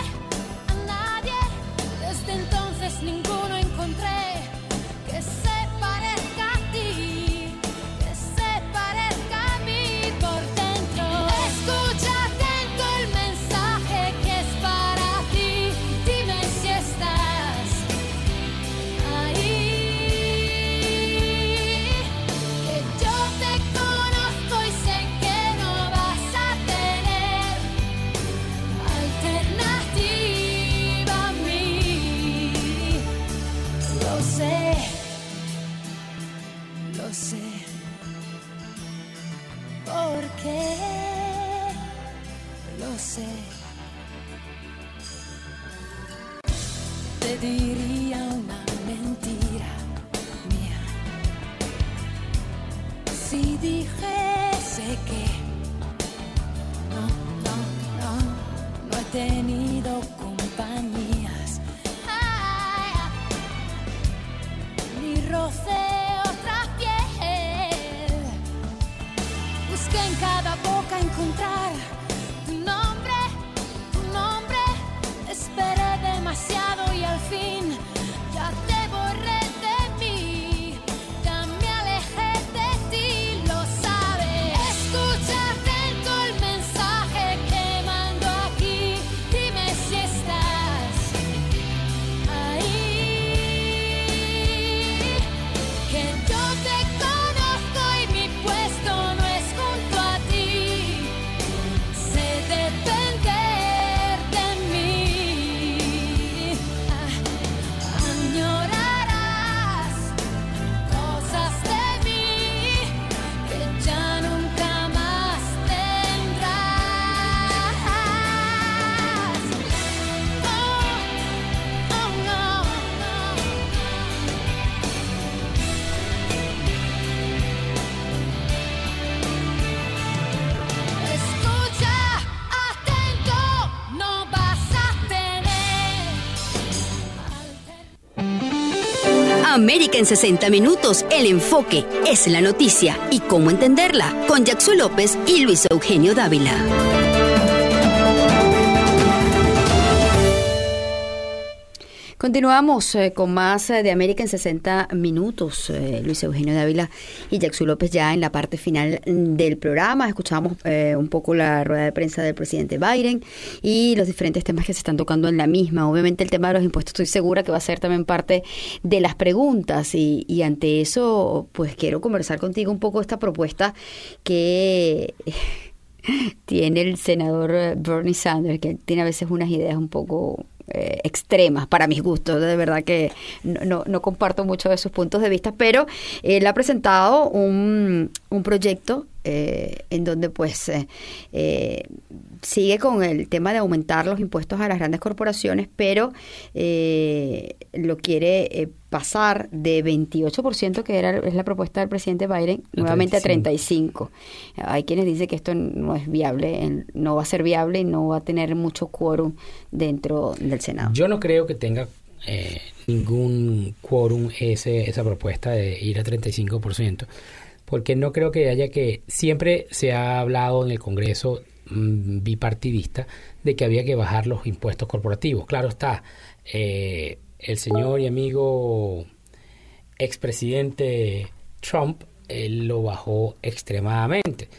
América en 60 minutos, el enfoque es la noticia y cómo entenderla con Jackson López y Luis Eugenio Dávila. Continuamos eh, con más eh, de América en 60 minutos. Eh, Luis Eugenio Dávila y Jackson López ya en la parte final del programa. Escuchamos eh, un poco la rueda de prensa del presidente Biden y los diferentes temas que se están tocando en la misma. Obviamente el tema de los impuestos estoy segura que va a ser también parte de las preguntas y, y ante eso pues quiero conversar contigo un poco esta propuesta que tiene el senador eh, Bernie Sanders, que tiene a veces unas ideas un poco eh, extremas para mis gustos. De verdad que no, no, comparto mucho de sus puntos de vista, pero él ha presentado un, un proyecto eh, en donde pues eh, sigue con el tema de aumentar los impuestos a las grandes corporaciones, pero eh, lo quiere eh, pasar de 28%, que era es la propuesta del presidente Biden, nuevamente 35. a 35. Hay quienes dicen que esto no es viable, no va a ser viable y no va a tener mucho quórum dentro del Senado. Yo no creo que tenga eh, ningún quórum ese, esa propuesta de ir a 35%, porque no creo que haya que... Siempre se ha hablado en el Congreso bipartidista de que había que bajar los impuestos corporativos. Claro está, eh, el señor y amigo expresidente Trump él lo bajó extremadamente.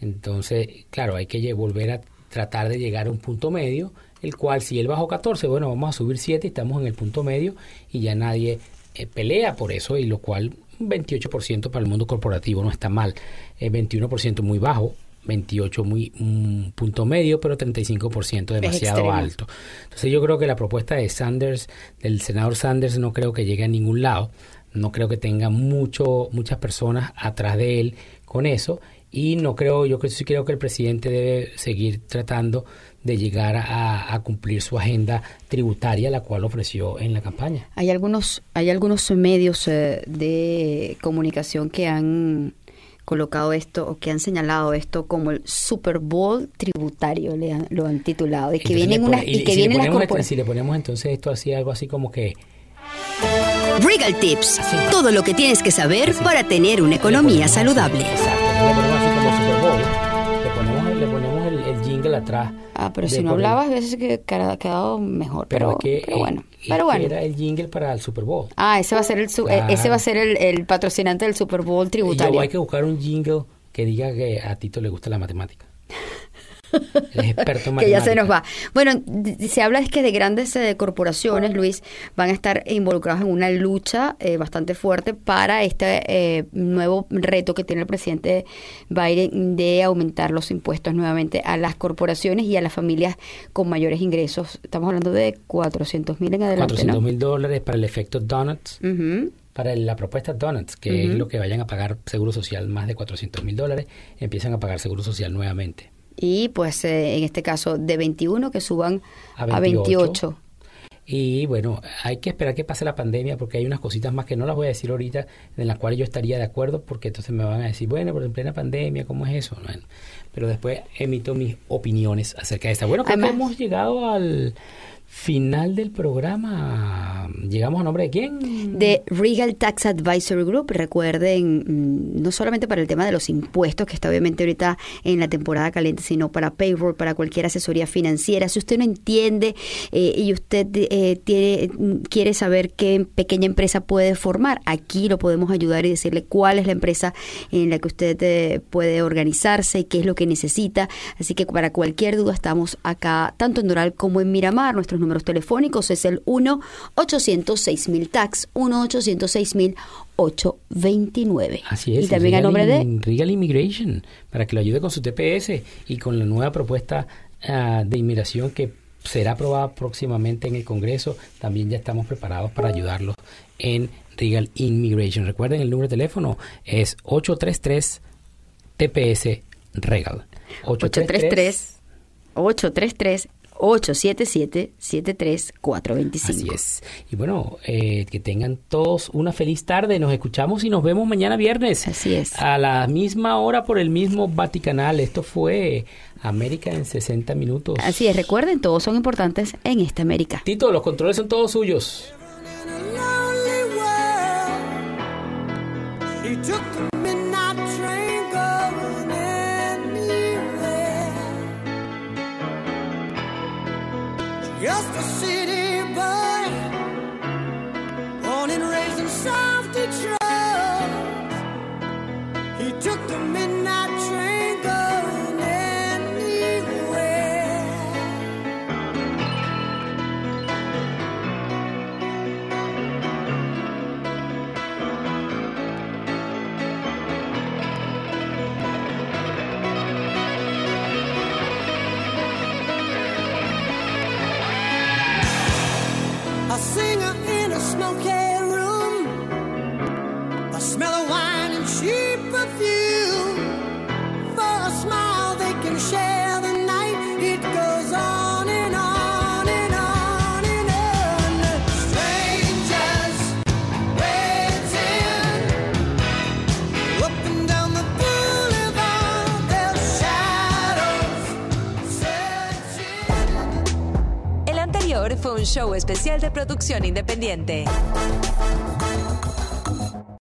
Entonces, claro, hay que volver a tratar de llegar a un punto medio, el cual si él bajó 14, bueno, vamos a subir 7 y estamos en el punto medio y ya nadie eh, pelea por eso y lo cual un 28% para el mundo corporativo no está mal, eh, 21% muy bajo, 28 muy un punto medio, pero 35% demasiado alto. Entonces yo creo que la propuesta de Sanders, del senador Sanders, no creo que llegue a ningún lado. No creo que tenga mucho, muchas personas atrás de él con eso. Y no creo, yo creo, sí creo que el presidente debe seguir tratando de llegar a, a cumplir su agenda tributaria, la cual ofreció en la campaña. Hay algunos, hay algunos medios eh, de comunicación que han colocado esto o que han señalado esto como el Super Bowl tributario, le han- lo han titulado, y que Entonces vienen unas y que si le vienen las si le ponemos entonces esto así, algo así como que Regal Tips, todo lo que tienes que saber para tener una economía saludable. Exacto, entonces le ponemos así como Super Bowl, atrás. Ah, pero si no hablabas, a veces que ha quedado mejor. Pero, Pero, que, pero bueno. es Pero que bueno. era el jingle para el Super Bowl. Ah, ese va a ser el, su- eh, ese va a ser el, el patrocinante del Super Bowl Y tributario. yo hay que buscar un jingle que diga que a Tito le gusta la matemática. Es experto en que ya se nos va. Bueno, se habla es que de grandes eh, corporaciones, Luis, van a estar involucrados en una lucha eh, bastante fuerte para este eh, nuevo reto que tiene el presidente Biden de aumentar los impuestos nuevamente a las corporaciones y a las familias con mayores ingresos. Estamos hablando de 400 mil en adelante, 400 ¿no? mil dólares para el efecto Donuts, Ujú. para la propuesta Donuts, que es Ujú. lo que vayan a pagar Seguro Social, más de 400 mil dólares, empiezan a pagar Seguro Social nuevamente. Y pues eh, en este caso de 21 que suban A a 28. 28. Y bueno, hay que esperar que pase la pandemia porque hay unas cositas más que no las voy a decir ahorita en las cuales yo estaría de acuerdo porque entonces me van a decir, bueno, pero en plena pandemia, ¿cómo es eso? Bueno, pero después emito mis opiniones acerca de esta. Bueno, creo que Además- hemos llegado al final del programa. ¿Llegamos a nombre de quién? de Regal Tax Advisory Group. Recuerden, mm, no solamente para el tema de los impuestos, que está obviamente ahorita en la temporada caliente, sino para payroll, para cualquier asesoría financiera. Si usted no entiende eh, y usted eh, tiene, mm, quiere saber qué pequeña empresa puede formar, aquí lo podemos ayudar y decirle cuál es la empresa en la que usted eh, puede organizarse y qué es lo que necesita. Así que para cualquier duda estamos acá, tanto en Doral como en Miramar. Nuestros números telefónicos es el 1-806-000 tax, 1-806-829. Así es. Y también a nombre de... Regal Immigration, para que lo ayude con su TPS y con la nueva propuesta ah, de inmigración que será aprobada próximamente en el Congreso. También ya estamos preparados para ayudarlos en Regal Immigration. Recuerden, el número de teléfono es 833 TPS Regal. 833 833 877 73425. Así es. Y bueno, eh, que tengan todos una feliz tarde. Nos escuchamos y nos vemos mañana viernes. Así es. A la misma hora por el mismo Vaticanal. Esto fue América en 60 minutos. Así es, recuerden, todos son importantes en esta América. Tito, los controles son todos suyos. Show especial de producción independiente.